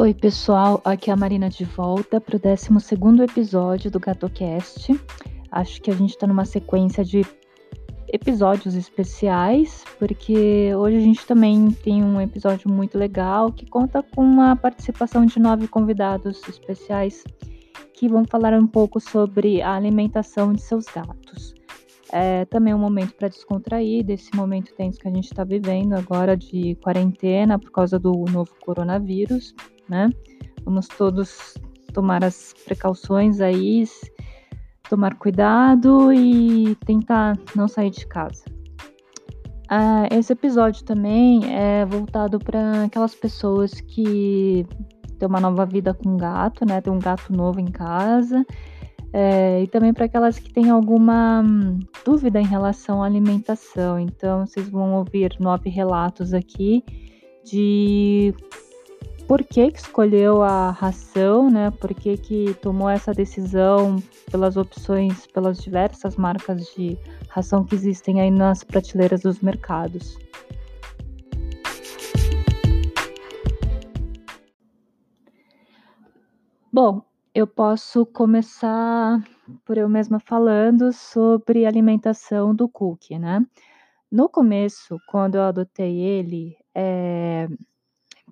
Oi, pessoal, aqui é a Marina de volta para o 12 episódio do GatoCast. Acho que a gente está numa sequência de episódios especiais, porque hoje a gente também tem um episódio muito legal que conta com a participação de nove convidados especiais que vão falar um pouco sobre a alimentação de seus gatos. É também um momento para descontrair desse momento tenso que a gente está vivendo agora de quarentena por causa do novo coronavírus né? Vamos todos tomar as precauções aí, tomar cuidado e tentar não sair de casa. Ah, esse episódio também é voltado para aquelas pessoas que têm uma nova vida com gato, né? Tem um gato novo em casa. É, e também para aquelas que têm alguma hum, dúvida em relação à alimentação. Então, vocês vão ouvir nove relatos aqui de por que, que escolheu a ração, né? Por que, que tomou essa decisão pelas opções, pelas diversas marcas de ração que existem aí nas prateleiras dos mercados. Bom, eu posso começar por eu mesma falando sobre alimentação do Cookie, né? No começo, quando eu adotei ele, é,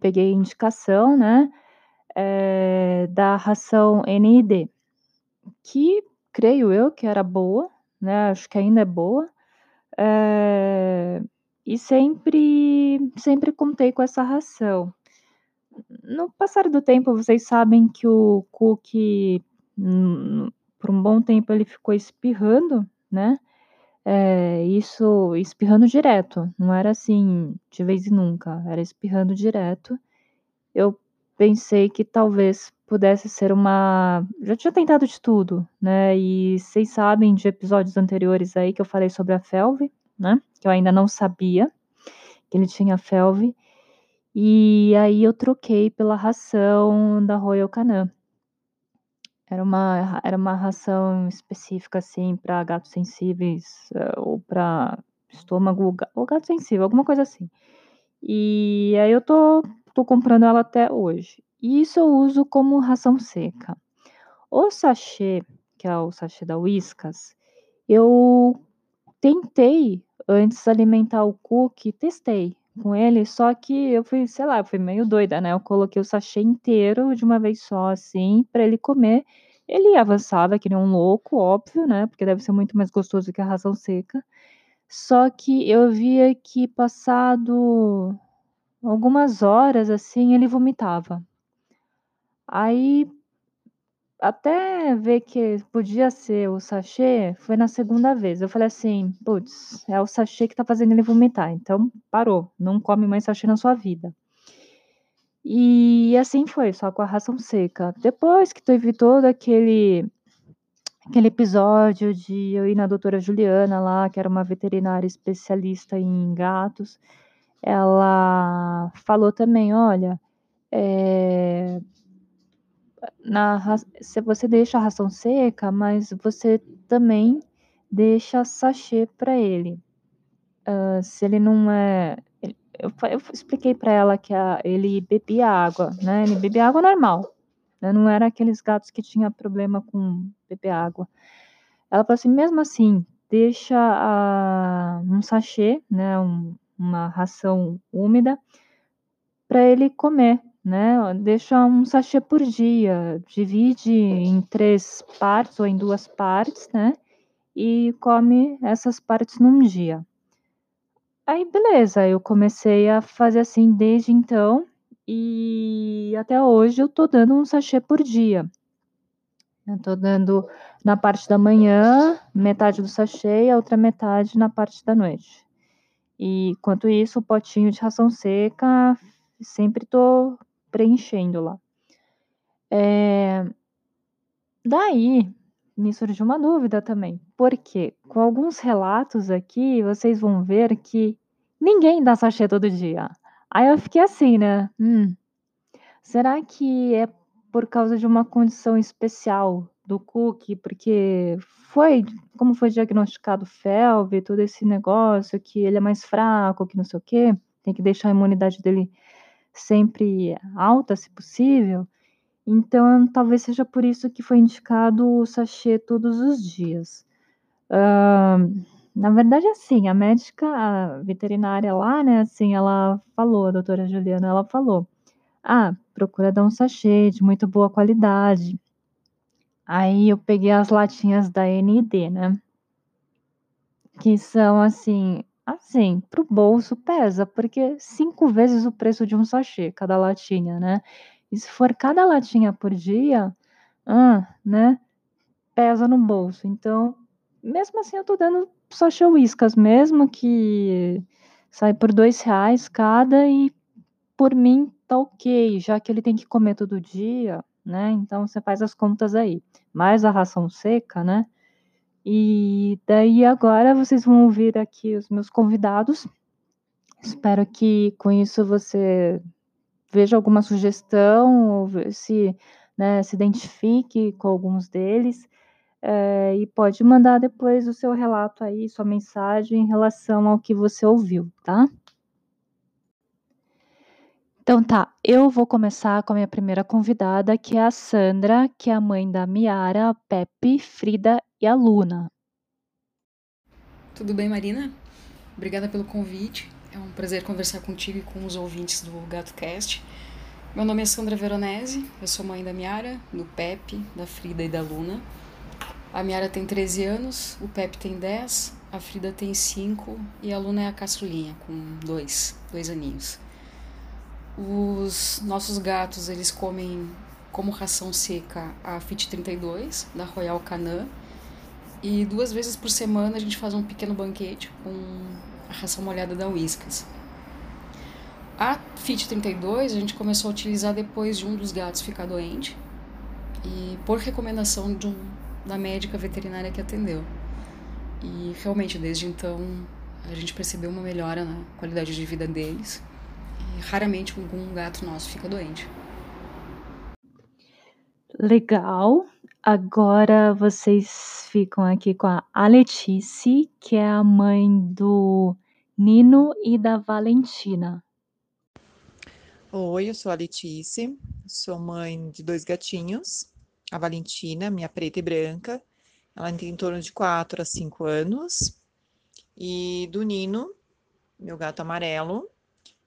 peguei indicação, né, é, da ração NID, que creio eu que era boa, né, acho que ainda é boa, é, e sempre, sempre contei com essa ração. No passar do tempo, vocês sabem que o hum, por um bom tempo, ele ficou espirrando, né? É, isso espirrando direto, não era assim de vez em nunca, era espirrando direto. Eu pensei que talvez pudesse ser uma. Já tinha tentado de tudo, né? E vocês sabem de episódios anteriores aí que eu falei sobre a Felve, né? Que eu ainda não sabia que ele tinha Felve. E aí eu troquei pela ração da Royal Canin. Era uma era uma ração específica, assim, para gatos sensíveis, eh, ou para estômago ou gato sensível, alguma coisa assim. E aí eu tô tô comprando ela até hoje. E isso eu uso como ração seca. O sachê, que é o sachê da Whiskas, eu tentei antes alimentar o cookie, testei com ele, só que eu fui, sei lá, eu fui meio doida, né? Eu coloquei o sachê inteiro de uma vez só, assim, para ele comer. Ele avançava que nem um louco, óbvio, né? Porque deve ser muito mais gostoso que a ração seca. Só que eu via que passado algumas horas, assim, ele vomitava. Aí, até ver que podia ser o sachê, foi na segunda vez. Eu falei assim: putz, é o sachê que tá fazendo ele vomitar. Então, parou, não come mais sachê na sua vida. E assim foi, só com a ração seca. Depois que teve todo aquele aquele episódio de eu ir na doutora Juliana lá, que era uma veterinária especialista em gatos, ela falou também, olha, é, na, você deixa a ração seca, mas você também deixa sachê para ele. Uh, se ele não é, eu, eu expliquei para ela que a, ele bebia água, né? Ele bebia água normal, né? Não era aqueles gatos que tinha problema com beber água. Ela falou assim, mesmo assim, deixa a, um sachê, né? Um, uma ração úmida para ele comer, né? Deixa um sachê por dia, divide em três partes ou em duas partes, né? E come essas partes num dia. Aí, beleza, eu comecei a fazer assim desde então e até hoje eu tô dando um sachê por dia. Eu tô dando na parte da manhã, metade do sachê e a outra metade na parte da noite. E enquanto isso, o potinho de ração seca, sempre tô preenchendo lá. É... Daí, me surgiu uma dúvida também, porque com alguns relatos aqui, vocês vão ver que ninguém dá sachê todo dia. Aí eu fiquei assim, né? Hum, será que é por causa de uma condição especial do cookie? Porque foi, como foi diagnosticado FeLV, todo esse negócio, que ele é mais fraco, que não sei o quê, tem que deixar a imunidade dele sempre alta, se possível, então talvez seja por isso que foi indicado o sachê todos os dias. Uh, na verdade, assim, a médica a veterinária lá, né, assim, ela falou, a doutora Juliana, ela falou, ah, procura dar um sachê de muito boa qualidade. Aí eu peguei as latinhas da ND, né? Que são assim, assim, pro bolso pesa, porque cinco vezes o preço de um sachê, cada latinha, né? E se for cada latinha por dia, ah, né? Pesa no bolso. Então, mesmo assim, eu tô dando sachê whiskas mesmo, que sai por dois reais cada e por mim tá ok, já que ele tem que comer todo dia, né? Então você faz as contas aí. Mais a ração seca, né? E daí agora vocês vão ouvir aqui os meus convidados. Espero que com isso você veja alguma sugestão, se, né, se identifique com alguns deles. É, e pode mandar depois o seu relato aí, sua mensagem em relação ao que você ouviu, tá? Então tá, eu vou começar com a minha primeira convidada, que é a Sandra, que é a mãe da Miara, Pepe, Frida e a Luna. Tudo bem, Marina? Obrigada pelo convite. É um prazer conversar contigo e com os ouvintes do GatoCast. Meu nome é Sandra Veronese, eu sou mãe da Miara, do Pepe, da Frida e da Luna. A Miara tem 13 anos, o Pepe tem 10, a Frida tem 5 e a Luna é a caçulinha, com 2, dois aninhos. Os nossos gatos, eles comem como ração seca a Fit 32 da Royal Canin. E duas vezes por semana a gente faz um pequeno banquete com a ração molhada da Whiskas. A Fit 32 a gente começou a utilizar depois de um dos gatos ficar doente e por recomendação um, da médica veterinária que atendeu. E realmente desde então a gente percebeu uma melhora na qualidade de vida deles raramente algum gato nosso fica doente. Legal. Agora vocês ficam aqui com a Aletice, que é a mãe do Nino e da Valentina. Oi, eu sou a Letice, sou mãe de dois gatinhos. A Valentina, minha preta e branca, ela tem em torno de 4 a 5 anos. E do Nino, meu gato amarelo,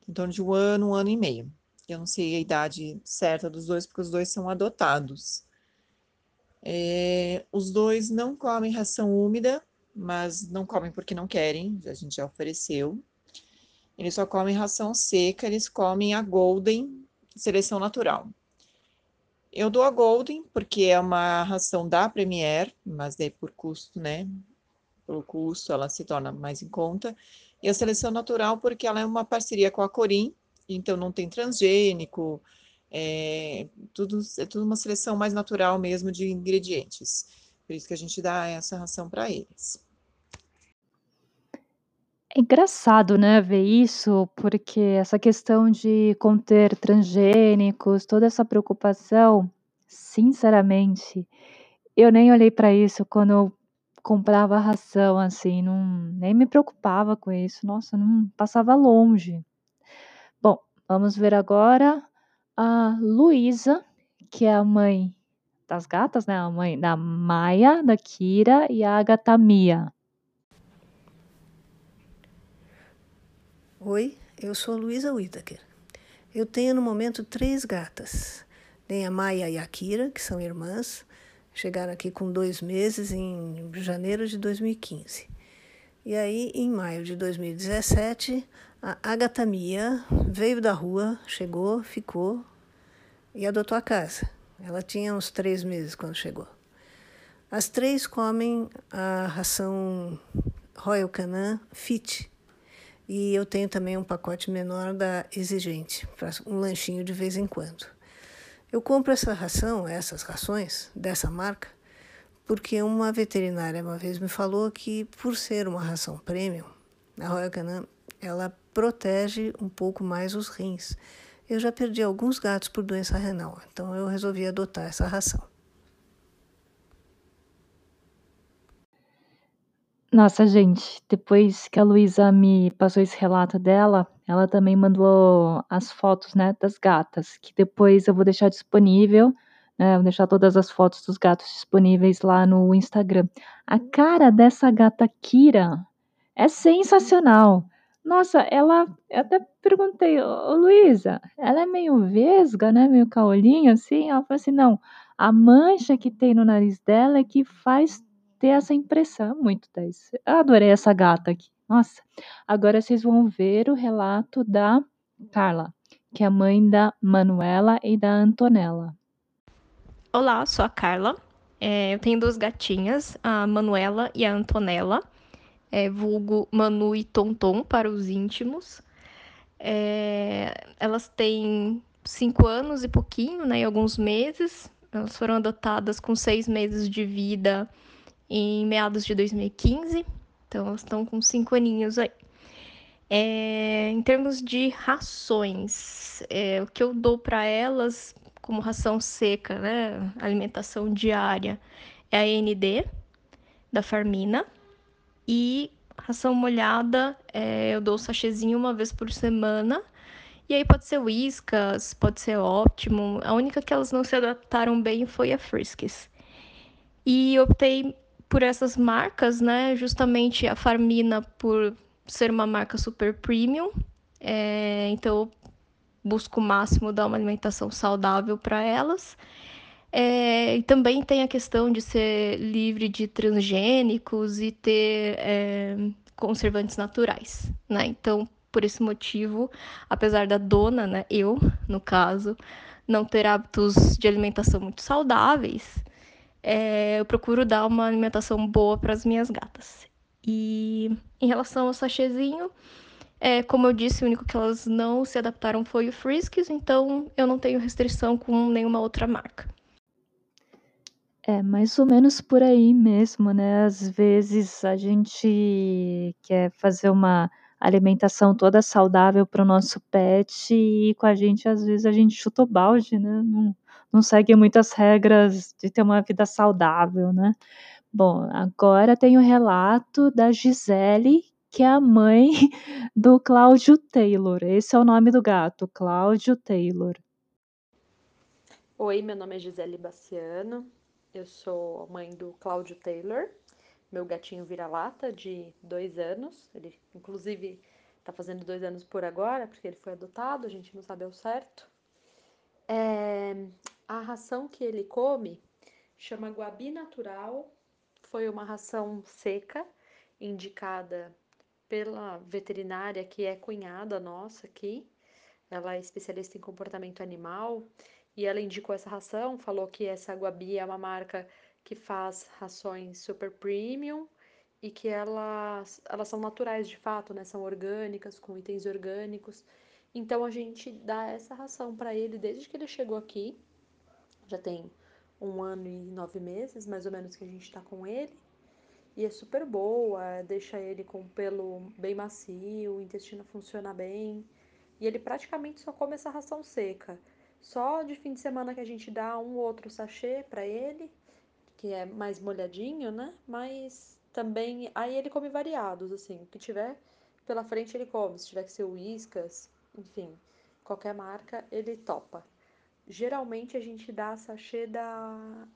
em torno de um ano, um ano e meio. Eu não sei a idade certa dos dois, porque os dois são adotados. É, os dois não comem ração úmida, mas não comem porque não querem, a gente já ofereceu. Eles só comem ração seca, eles comem a Golden, seleção natural. Eu dou a Golden porque é uma ração da Premier, mas daí por custo, né? Pelo custo ela se torna mais em conta. E a seleção natural, porque ela é uma parceria com a Corim, então não tem transgênico, é tudo, é tudo uma seleção mais natural mesmo de ingredientes. Por isso que a gente dá essa ração para eles. É engraçado, né, ver isso, porque essa questão de conter transgênicos, toda essa preocupação, sinceramente, eu nem olhei para isso quando eu comprava ração, assim, não, nem me preocupava com isso. Nossa, não passava longe. Bom, vamos ver agora a Luísa, que é a mãe das gatas, né? A mãe da Maia, da Kira e a Agatha Mia. Oi, eu sou Luísa Whittaker. Eu tenho no momento três gatas. Tem a Maia e a Kira, que são irmãs, Chegaram aqui com dois meses em janeiro de 2015. E aí, em maio de 2017, a Agatha Mia veio da rua, chegou, ficou e adotou a casa. Ela tinha uns três meses quando chegou. As três comem a ração Royal Canin Fit. E eu tenho também um pacote menor da Exigente, para um lanchinho de vez em quando. Eu compro essa ração, essas rações dessa marca, porque uma veterinária uma vez me falou que, por ser uma ração premium, a Royal Canin ela protege um pouco mais os rins. Eu já perdi alguns gatos por doença renal, então eu resolvi adotar essa ração. Nossa, gente, depois que a Luísa me passou esse relato dela, ela também mandou as fotos, né, das gatas, que depois eu vou deixar disponível, né, vou deixar todas as fotos dos gatos disponíveis lá no Instagram. A cara dessa gata Kira é sensacional. Nossa, ela, eu até perguntei, ô Luísa, ela é meio vesga, né, meio caolinha, assim? Ela falou assim, não, a mancha que tem no nariz dela é que faz ter essa impressão. Muito 10. Eu adorei essa gata aqui. Nossa. Agora vocês vão ver o relato da Carla, que é a mãe da Manuela e da Antonella. Olá, sou a Carla. É, eu tenho duas gatinhas, a Manuela e a Antonella. É, vulgo Manu e Tonton para os íntimos. É, elas têm cinco anos e pouquinho, né, e alguns meses. Elas foram adotadas com seis meses de vida em meados de 2015. Então, elas estão com cinco aninhos aí. É, em termos de rações, é, o que eu dou para elas como ração seca, né, alimentação diária, é a ND da Farmina. E ração molhada, é, eu dou o sachêzinho uma vez por semana. E aí pode ser Whiskas, pode ser Optimum. A única que elas não se adaptaram bem foi a Friskies. E optei por essas marcas, né? Justamente a Farmina por ser uma marca super premium. É, então eu busco o máximo dar uma alimentação saudável para elas. É, e também tem a questão de ser livre de transgênicos e ter é, conservantes naturais, né? Então, por esse motivo, apesar da dona, né, eu, no caso, não ter hábitos de alimentação muito saudáveis, é, eu procuro dar uma alimentação boa para as minhas gatas. E em relação ao sachêzinho, é, como eu disse, o único que elas não se adaptaram foi o Friskies, então eu não tenho restrição com nenhuma outra marca. É mais ou menos por aí mesmo, né? Às vezes a gente quer fazer uma alimentação toda saudável para o nosso pet e com a gente, às vezes, a gente chuta o balde, né? Não, não segue muitas regras de ter uma vida saudável, né? Bom, agora tem o relato da Gisele, que é a mãe do Cláudio Taylor. Esse é o nome do gato, Cláudio Taylor. Oi, meu nome é Gisele Baciano, eu sou mãe do Cláudio Taylor, meu gatinho vira-lata de dois anos. Ele, inclusive, tá fazendo dois anos por agora, porque ele foi adotado, a gente não sabe ao certo. É, a ração que ele come chama Guabi Natural. Foi uma ração seca, indicada pela veterinária que é cunhada nossa aqui. Ela é especialista em comportamento animal e ela indicou essa ração, falou que essa Guabi é uma marca que faz rações super premium e que elas, elas são naturais de fato, né? São orgânicas, com itens orgânicos. Então a gente dá essa ração para ele desde que ele chegou aqui já tem um ano e nove meses, mais ou menos, que a gente está com ele. E é super boa, deixa ele com o pelo bem macio, o intestino funciona bem. E ele praticamente só come essa ração seca. Só de fim de semana que a gente dá um ou outro sachê para ele, que é mais molhadinho, né? Mas também. Aí ele come variados, assim. O que tiver pela frente ele come. Se tiver que ser Whiskas, enfim, qualquer marca, ele topa. Geralmente a gente dá sachê da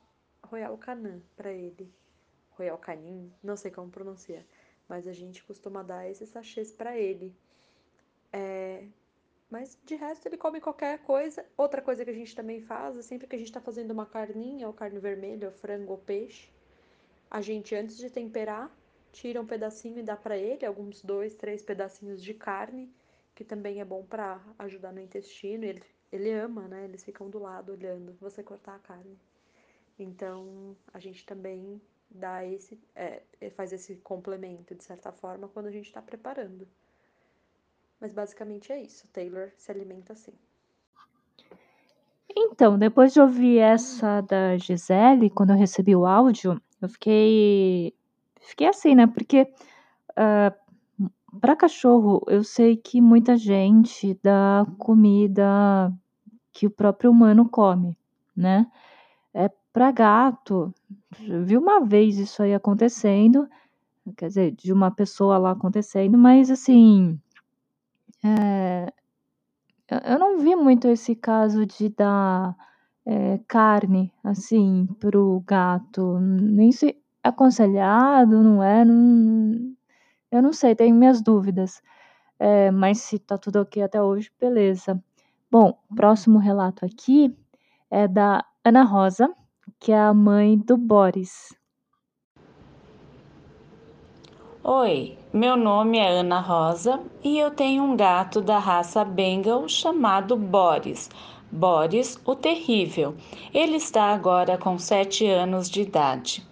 Royal Canin para ele. Royal Canin, não sei como pronuncia, mas a gente costuma dar esses sachês para ele. É, mas de resto ele come qualquer coisa. Outra coisa que a gente também faz, é sempre que a gente está fazendo uma carninha, ou carne vermelha, ou frango ou peixe, a gente antes de temperar, tira um pedacinho e dá para ele, alguns dois, três pedacinhos de carne, que também é bom para ajudar no intestino. Ele ele ama, né? Eles ficam do lado olhando você cortar a carne. Então, a gente também dá esse, é, faz esse complemento de certa forma quando a gente está preparando. Mas basicamente é isso. Taylor se alimenta assim. Então, depois de ouvir essa da Gisele, quando eu recebi o áudio, eu fiquei, fiquei assim, né? Porque uh, ah, para cachorro, eu sei que muita gente dá comida que o próprio humano come, né? É para gato, vi uma vez isso aí acontecendo, quer dizer, de uma pessoa lá acontecendo, mas assim, é, eu não vi muito esse caso de dar é, carne assim para o gato, nem se aconselhado, não é? Não, eu não sei, tenho minhas dúvidas. É, mas se tá tudo ok até hoje, beleza. Bom, próximo relato aqui é da Ana Rosa, que é a mãe do Boris. Oi, meu nome é Ana Rosa e eu tenho um gato da raça Bengal chamado Boris. Boris, o terrível. Ele está agora com 7 anos de idade.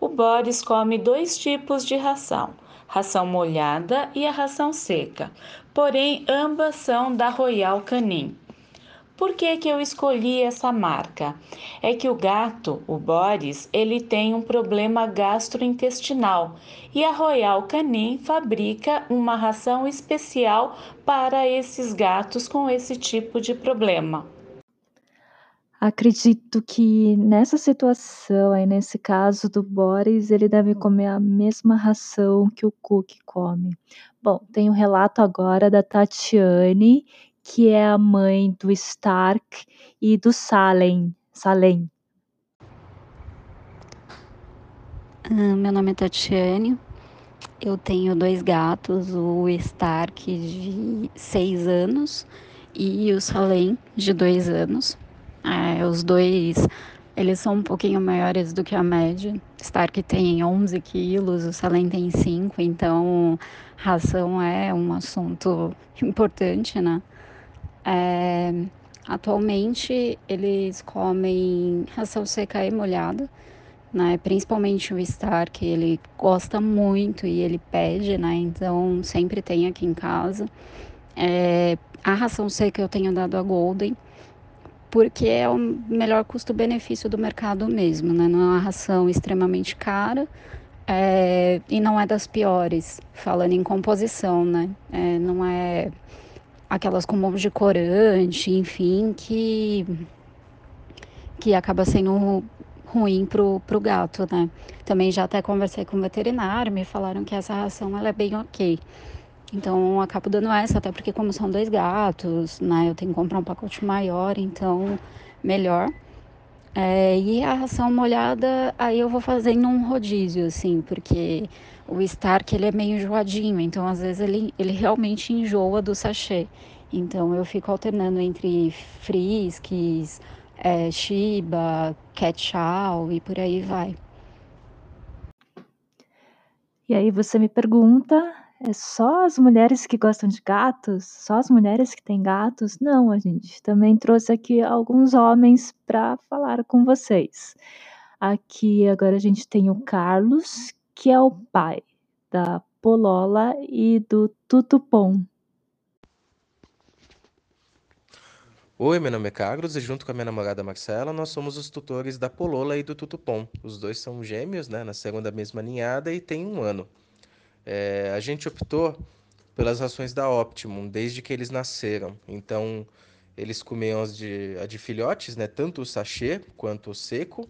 O Boris come dois tipos de ração: ração molhada e a ração seca. Porém, ambas são da Royal Canin. Por que, que eu escolhi essa marca? É que o gato, o Boris, ele tem um problema gastrointestinal e a Royal Canin fabrica uma ração especial para esses gatos com esse tipo de problema. Acredito que nessa situação, aí nesse caso do Boris, ele deve comer a mesma ração que o Cook come. Bom, tem o um relato agora da Tatiane, que é a mãe do Stark e do Salem. Salem. Ah, meu nome é Tatiane. Eu tenho dois gatos, o Stark de seis anos e o Salem de dois anos. É, os dois, eles são um pouquinho maiores do que a média. Stark tem 11 quilos, o Salem tem 5, então ração é um assunto importante, né? É, atualmente eles comem ração seca e molhada, né? Principalmente o Star, que ele gosta muito e ele pede, né? Então sempre tem aqui em casa. É, a ração seca eu tenho dado a Golden, porque é o melhor custo-benefício do mercado mesmo, né? Não é uma ração extremamente cara. É, e não é das piores, falando em composição, né? É, não é aquelas com monte de corante, enfim, que que acaba sendo ruim pro, pro gato, né? Também já até conversei com o veterinário, me falaram que essa ração ela é bem ok. Então acabo dando essa, até porque como são dois gatos, né? Eu tenho que comprar um pacote maior, então melhor. É, e a ração molhada, aí eu vou fazendo um rodízio, assim, porque o Stark ele é meio enjoadinho, então às vezes ele, ele realmente enjoa do sachê. Então eu fico alternando entre Friskies, é, Shiba, Chow e por aí vai. E aí você me pergunta, é só as mulheres que gostam de gatos? Só as mulheres que têm gatos? Não, a gente também trouxe aqui alguns homens para falar com vocês. Aqui agora a gente tem o Carlos, que é o pai da Polola e do Tutupom. Oi, meu nome é Carlos e junto com a minha namorada Marcela, nós somos os tutores da Polola e do Tutupom. Os dois são gêmeos, né, nasceram da mesma ninhada e têm um ano. É, a gente optou pelas rações da Optimum desde que eles nasceram. Então, eles comiam as de, a de filhotes, né, tanto o sachê quanto o seco,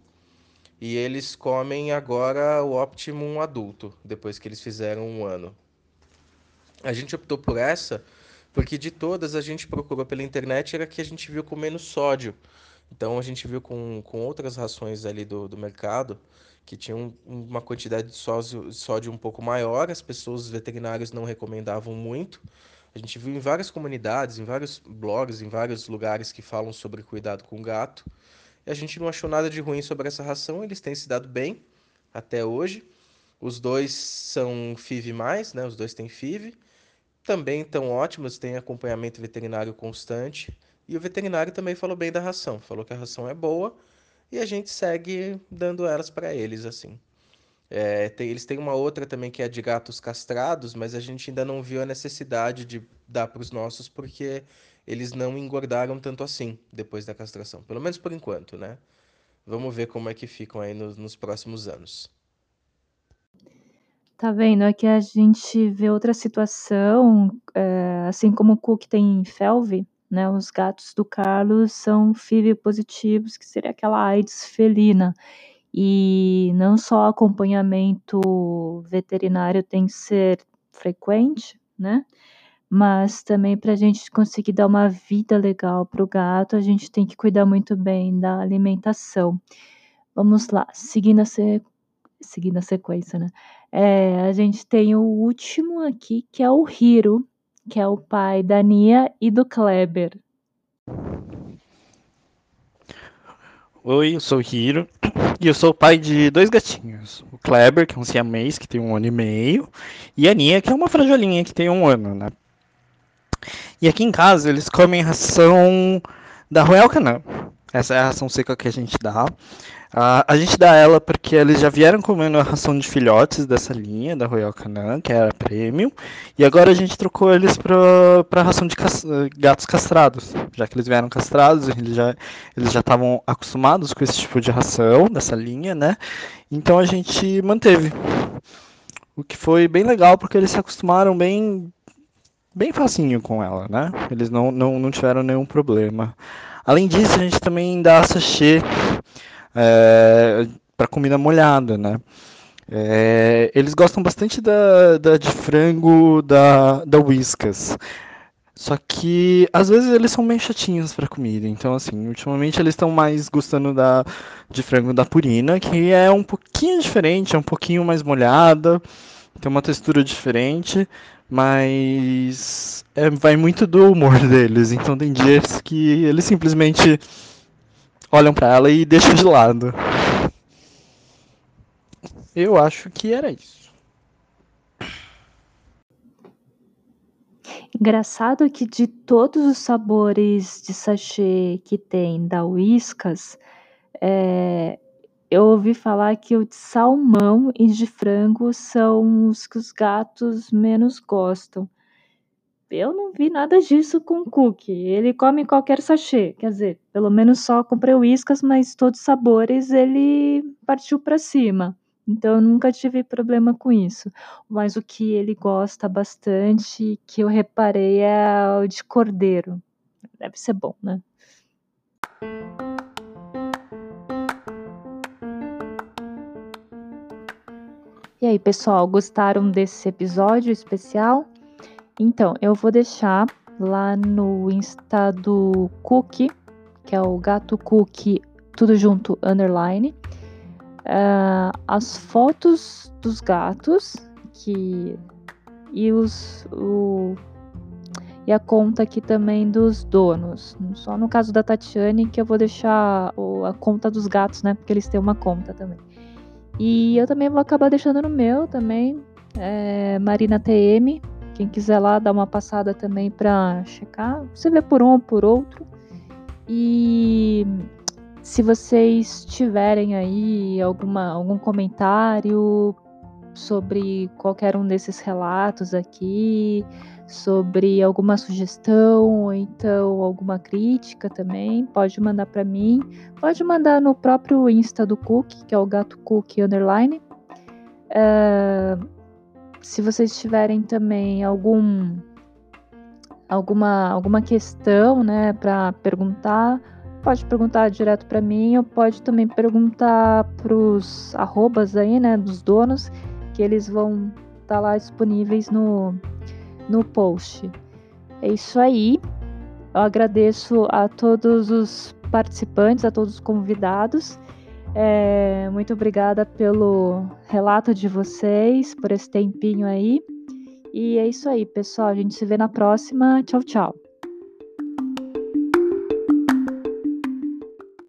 e eles comem agora o Optimum adulto, depois que eles fizeram um ano. A gente optou por essa porque de todas a gente procurou pela internet era que a gente viu com menos sódio. Então a gente viu com, com outras rações ali do, do mercado que tinham uma quantidade de sódio, sódio um pouco maior, as pessoas, os veterinários não recomendavam muito. A gente viu em várias comunidades, em vários blogs, em vários lugares que falam sobre cuidado com gato. E a gente não achou nada de ruim sobre essa ração, eles têm se dado bem até hoje. Os dois são FIV+, né? Os dois têm FIV. Também estão ótimos, têm acompanhamento veterinário constante. E o veterinário também falou bem da ração, falou que a ração é boa e a gente segue dando elas para eles assim. É, tem, eles têm uma outra também que é de gatos castrados, mas a gente ainda não viu a necessidade de dar para os nossos porque eles não engordaram tanto assim depois da castração, pelo menos por enquanto, né? Vamos ver como é que ficam aí nos, nos próximos anos. Tá vendo? Aqui a gente vê outra situação, é, assim como o Cook tem felve, né? Os gatos do Carlos são FIV positivos, que seria aquela AIDS felina. E não só acompanhamento veterinário tem que ser frequente, né? Mas também para a gente conseguir dar uma vida legal para o gato, a gente tem que cuidar muito bem da alimentação. Vamos lá, seguindo a, se... seguindo a sequência, né? É, a gente tem o último aqui, que é o Hiro, que é o pai da Nia e do Kleber. Oi, eu sou o Hiro e eu sou o pai de dois gatinhos. O Kleber, que é um siamês, que tem um ano e meio, e a Nia, que é uma frajolinha, que tem um ano, né? E aqui em casa eles comem ração da Royal Canin. Essa é a ração seca que a gente dá. Uh, a gente dá ela porque eles já vieram comendo a ração de filhotes dessa linha, da Royal Canin, que era premium, e agora a gente trocou eles para ração de cas gatos castrados, já que eles vieram castrados, eles já eles já estavam acostumados com esse tipo de ração dessa linha, né? Então a gente manteve. O que foi bem legal porque eles se acostumaram bem bem facinho com ela, né? Eles não, não, não tiveram nenhum problema. Além disso, a gente também dá sachê é, para comida molhada, né? É, eles gostam bastante da, da de frango da, da Whiskas. Só que às vezes eles são meio chatinhos para comida. Então, assim, ultimamente eles estão mais gostando da de frango da Purina, que é um pouquinho diferente, é um pouquinho mais molhada, tem uma textura diferente, mas é, vai muito do humor deles. Então tem dias que eles simplesmente olham para ela e deixam de lado. Eu acho que era isso. Engraçado que de todos os sabores de sachê que tem da Whiskas, é, eu ouvi falar que o de salmão e de frango são os que os gatos menos gostam. Eu não vi nada disso com o cookie. Ele come qualquer sachê. Quer dizer, pelo menos só comprei uíscas, mas todos os sabores ele partiu para cima. Então eu nunca tive problema com isso. Mas o que ele gosta bastante, que eu reparei, é o de cordeiro. Deve ser bom, né? E aí, pessoal, gostaram desse episódio especial? Então, eu vou deixar lá no Insta do Cookie, que é o Gato Cookie, tudo junto, underline, uh, as fotos dos gatos que e os o, e a conta aqui também dos donos. Só no caso da Tatiane que eu vou deixar o, a conta dos gatos, né? Porque eles têm uma conta também. E eu também vou acabar deixando no meu também, é, Marina TM. Quem quiser lá dar uma passada também para checar, você vê por um ou por outro. E se vocês tiverem aí alguma, algum comentário sobre qualquer um desses relatos aqui, sobre alguma sugestão ou então alguma crítica também, pode mandar para mim. Pode mandar no próprio Insta do Cook, que é o gato Cook underline. Uh, se vocês tiverem também algum alguma alguma questão, né, para perguntar, pode perguntar direto para mim ou pode também perguntar para os arrobas aí, né, dos donos, que eles vão estar tá lá disponíveis no no post. É isso aí. Eu agradeço a todos os participantes, a todos os convidados. É, muito obrigada pelo relato de vocês, por esse tempinho aí. E é isso aí, pessoal. A gente se vê na próxima. Tchau, tchau.